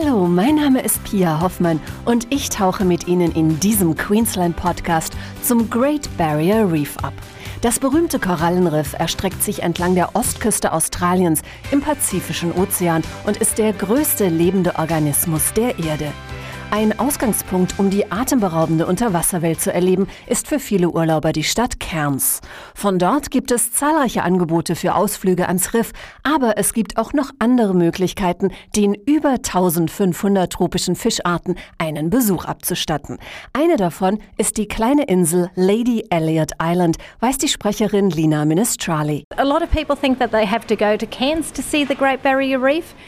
Hallo, mein Name ist Pia Hoffmann und ich tauche mit Ihnen in diesem Queensland Podcast zum Great Barrier Reef ab. Das berühmte Korallenriff erstreckt sich entlang der Ostküste Australiens im Pazifischen Ozean und ist der größte lebende Organismus der Erde. Ein Ausgangspunkt, um die atemberaubende Unterwasserwelt zu erleben, ist für viele Urlauber die Stadt Cairns. Von dort gibt es zahlreiche Angebote für Ausflüge ans Riff, aber es gibt auch noch andere Möglichkeiten, den über 1500 tropischen Fischarten einen Besuch abzustatten. Eine davon ist die kleine Insel Lady Elliot Island, weiß die Sprecherin Lina Ministrali.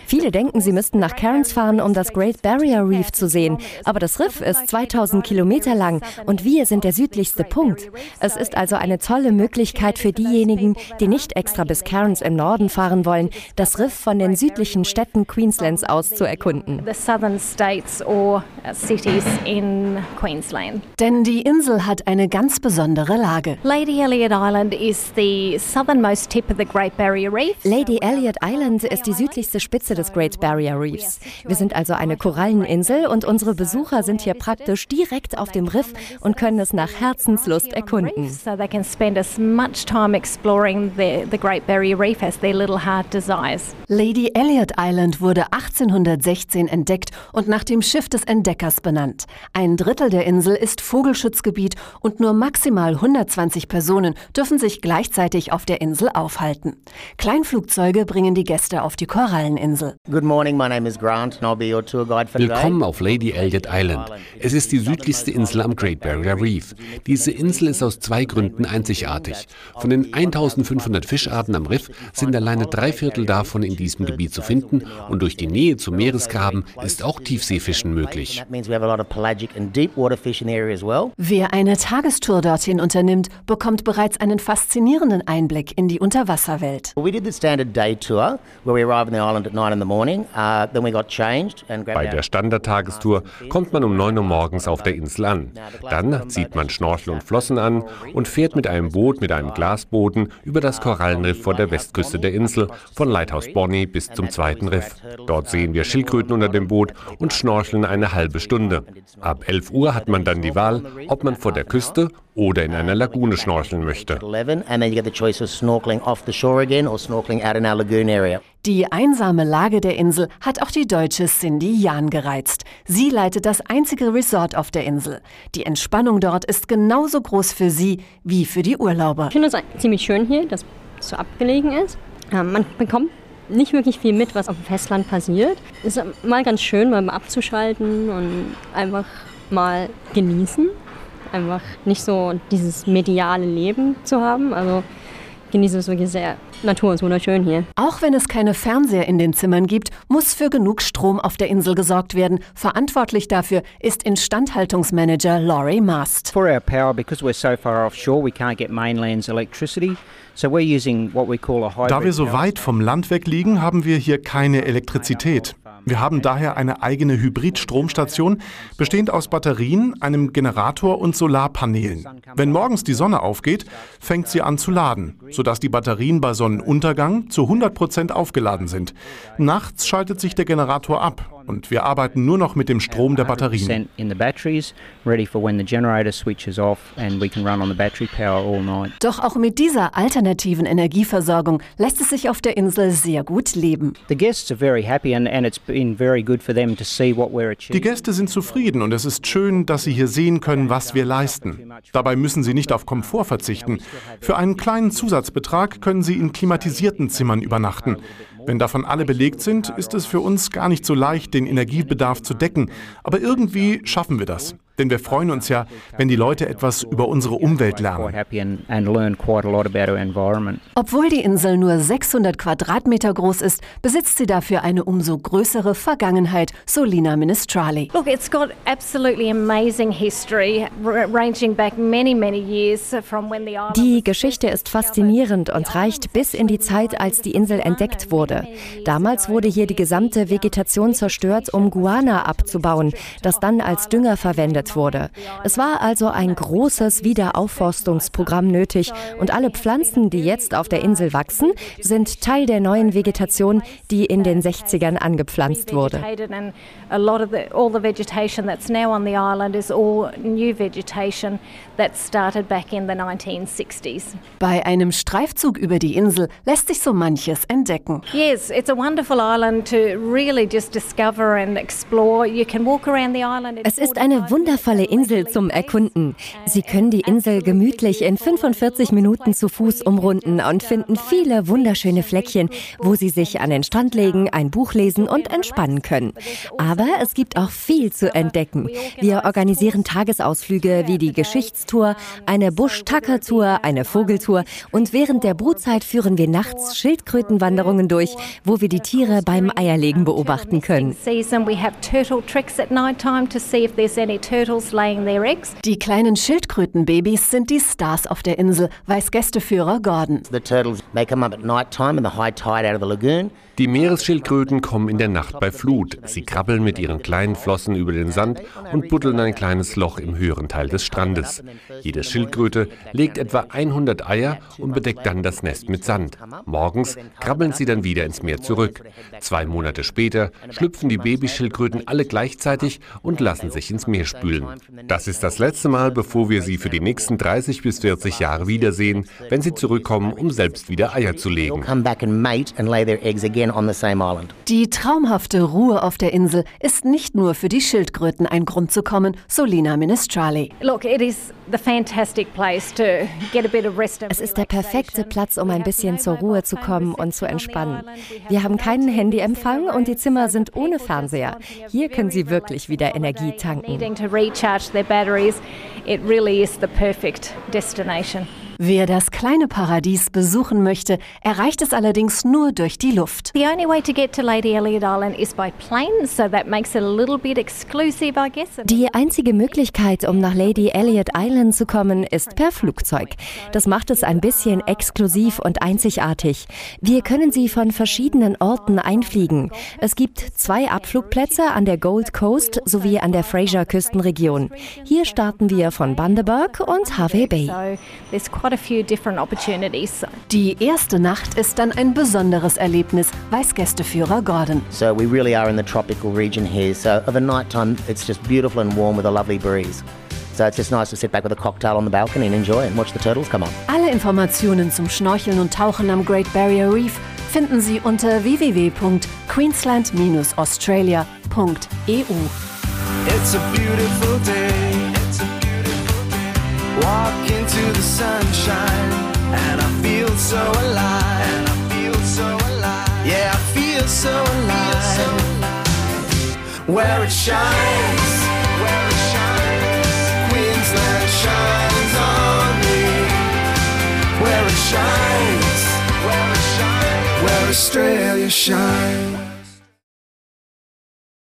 Viele denken, sie müssten nach Cairns fahren, um das Great Barrier Reef zu sehen sehen. Aber das Riff ist 2000 Kilometer lang und wir sind der südlichste Punkt. Es ist also eine tolle Möglichkeit für diejenigen, die nicht extra bis Cairns im Norden fahren wollen, das Riff von den südlichen Städten Queenslands aus zu erkunden. Denn die Insel hat eine ganz besondere Lage. Lady Elliot Island is the southernmost tip of the Great Barrier Reef. Lady Elliot Island ist die südlichste Spitze des Great Barrier Reefs. Wir sind also eine Koralleninsel und unsere Unsere Besucher sind hier praktisch direkt auf dem Riff und können es nach Herzenslust erkunden. Lady Elliot Island wurde 1816 entdeckt und nach dem Schiff des Entdeckers benannt. Ein Drittel der Insel ist Vogelschutzgebiet und nur maximal 120 Personen dürfen sich gleichzeitig auf der Insel aufhalten. Kleinflugzeuge bringen die Gäste auf die Koralleninsel. Willkommen auf Lady Elliot Island. Es ist die südlichste Insel am Great Barrier Reef. Diese Insel ist aus zwei Gründen einzigartig. Von den 1500 Fischarten am Riff sind alleine drei Viertel davon in diesem Gebiet zu finden und durch die Nähe zum Meeresgraben ist auch Tiefseefischen möglich. Wer eine Tagestour dorthin unternimmt, bekommt bereits einen faszinierenden Einblick in die Unterwasserwelt. Uh, Bei der Standardtagestour kommt man um 9 Uhr morgens auf der Insel an. Dann zieht man Schnorchel und Flossen an und fährt mit einem Boot mit einem Glasboden über das Korallenriff vor der Westküste der Insel, von Lighthouse Bonny bis zum zweiten Riff. Dort sehen wir Schildkröten unter dem Boot und schnorcheln eine halbe Stunde. Ab 11 Uhr hat man dann die Wahl, ob man vor der Küste oder in einer Lagune schnorcheln möchte. Die einsame Lage der Insel hat auch die deutsche Cindy Jahn gereizt. Sie leitet das einzige Resort auf der Insel. Die Entspannung dort ist genauso groß für sie wie für die Urlauber. Ich finde es ziemlich schön hier, dass es so abgelegen ist. Man bekommt nicht wirklich viel mit, was auf dem Festland passiert. Es ist mal ganz schön, mal abzuschalten und einfach mal genießen. Einfach nicht so dieses mediale Leben zu haben. Also genieße es wirklich sehr. Natur ist wunderschön hier. Auch wenn es keine Fernseher in den Zimmern gibt, muss für genug Strom auf der Insel gesorgt werden. Verantwortlich dafür ist Instandhaltungsmanager Laurie Mast. For our power, because we're so far offshore, we can't get mainland's electricity. Da wir so weit vom Land weg liegen, haben wir hier keine Elektrizität. Wir haben daher eine eigene Hybrid-Stromstation, bestehend aus Batterien, einem Generator und Solarpanelen. Wenn morgens die Sonne aufgeht, fängt sie an zu laden, sodass die Batterien bei Sonnenuntergang zu 100 Prozent aufgeladen sind. Nachts schaltet sich der Generator ab und wir arbeiten nur noch mit dem Strom der Batterien. Doch auch mit dieser alternativen Energieversorgung lässt es sich auf der Insel sehr gut leben. Die Gäste sind zufrieden und es ist schön, dass sie hier sehen können, was wir leisten. Dabei müssen sie nicht auf Komfort verzichten. Für einen kleinen Zusatzbetrag können sie in klimatisierten Zimmern übernachten. Wenn davon alle belegt sind, ist es für uns gar nicht so leicht, den Energiebedarf zu decken. Aber irgendwie schaffen wir das. Denn wir freuen uns ja, wenn die Leute etwas über unsere Umwelt lernen. Obwohl die Insel nur 600 Quadratmeter groß ist, besitzt sie dafür eine umso größere Vergangenheit, so Lina Ministrali. Look, it's got absolutely amazing history, ranging back many, many years from when the island Die Geschichte ist faszinierend und reicht bis in die Zeit, als die Insel entdeckt wurde. Damals wurde hier die gesamte Vegetation zerstört, um Guana abzubauen, das dann als Dünger verwendet wurde. Es war also ein großes Wiederaufforstungsprogramm nötig und alle Pflanzen, die jetzt auf der Insel wachsen, sind Teil der neuen Vegetation, die in den 60ern angepflanzt wurde. Bei einem Streifzug über die Insel lässt sich so manches entdecken. Yes, it's a wonderful island to really just discover and explore. You can walk around the island. Es ist eine wundervolle Insel zum Erkunden. Sie können die Insel gemütlich in 45 Minuten zu Fuß umrunden und finden viele wunderschöne Fleckchen, wo Sie sich an den Strand legen, ein Buch lesen und entspannen können. Aber es gibt auch viel zu entdecken. Wir organisieren Tagesausflüge wie die Geschichtstour, eine Busch-Tacker-Tour, eine Vogeltour und während der Brutzeit führen wir nachts Schildkrötenwanderungen durch, wo wir die Tiere beim Eierlegen beobachten können. Die kleinen Schildkrötenbabys sind die Stars auf der Insel, weiß Gästeführer Gordon. The turtles, they come up at night time in the high tide out of the lagoon. Die Meeresschildkröten kommen in der Nacht bei Flut. Sie krabbeln mit ihren kleinen Flossen über den Sand und buddeln ein kleines Loch im höheren Teil des Strandes. Jede Schildkröte legt etwa 100 Eier und bedeckt dann das Nest mit Sand. Morgens krabbeln sie dann wieder ins Meer zurück. Zwei Monate später schlüpfen die Babyschildkröten alle gleichzeitig und lassen sich ins Meer spülen. Das ist das letzte Mal, bevor wir sie für die nächsten 30 bis 40 Jahre wiedersehen, wenn sie zurückkommen, um selbst wieder Eier zu legen. Die traumhafte Ruhe auf der Insel ist nicht nur für die Schildkröten ein Grund zu kommen, so Lina Minestrali. Es ist der perfekte Platz, um ein bisschen zur Ruhe zu kommen und zu entspannen. Wir haben keinen Handyempfang und die Zimmer sind ohne Fernseher. Hier können Sie wirklich wieder Energie tanken. It really is the perfect destination. Wer das kleine Paradies besuchen möchte, erreicht es allerdings nur durch die Luft. The only way to get to Lady Elliot Island is by plane, so that makes it a little bit exclusive, I guess. Die einzige Möglichkeit, um nach Lady Elliot Island zu kommen, ist per Flugzeug. Das macht es ein bisschen exklusiv und einzigartig. Wir können sie von verschiedenen Orten einfliegen. Es gibt zwei Abflugplätze an der Gold Coast sowie an der Fraser Küstenregion. Hier starten wir von Bundaberg und Harvey Bay quite a few different opportunities. Die erste Nacht ist dann ein besonderes Erlebnis, weiß Gästeführer Gordon. So we really are in the tropical region here. So of a night time it's just beautiful and warm with a lovely breeze. So it's just nice to sit back with a cocktail on the balcony and enjoy and watch the turtles come on. Alle Informationen zum Schnorcheln und Tauchen am Great Barrier Reef finden Sie unter www.queensland-australia.eu. It's a beautiful day. Walk into the sunshine, and I feel so alive. And I feel so alive. Yeah, I feel so alive. Feel so alive. Where it shines, where it shines, Queensland shines on me. Where it shines, where it shines, where Australia shines.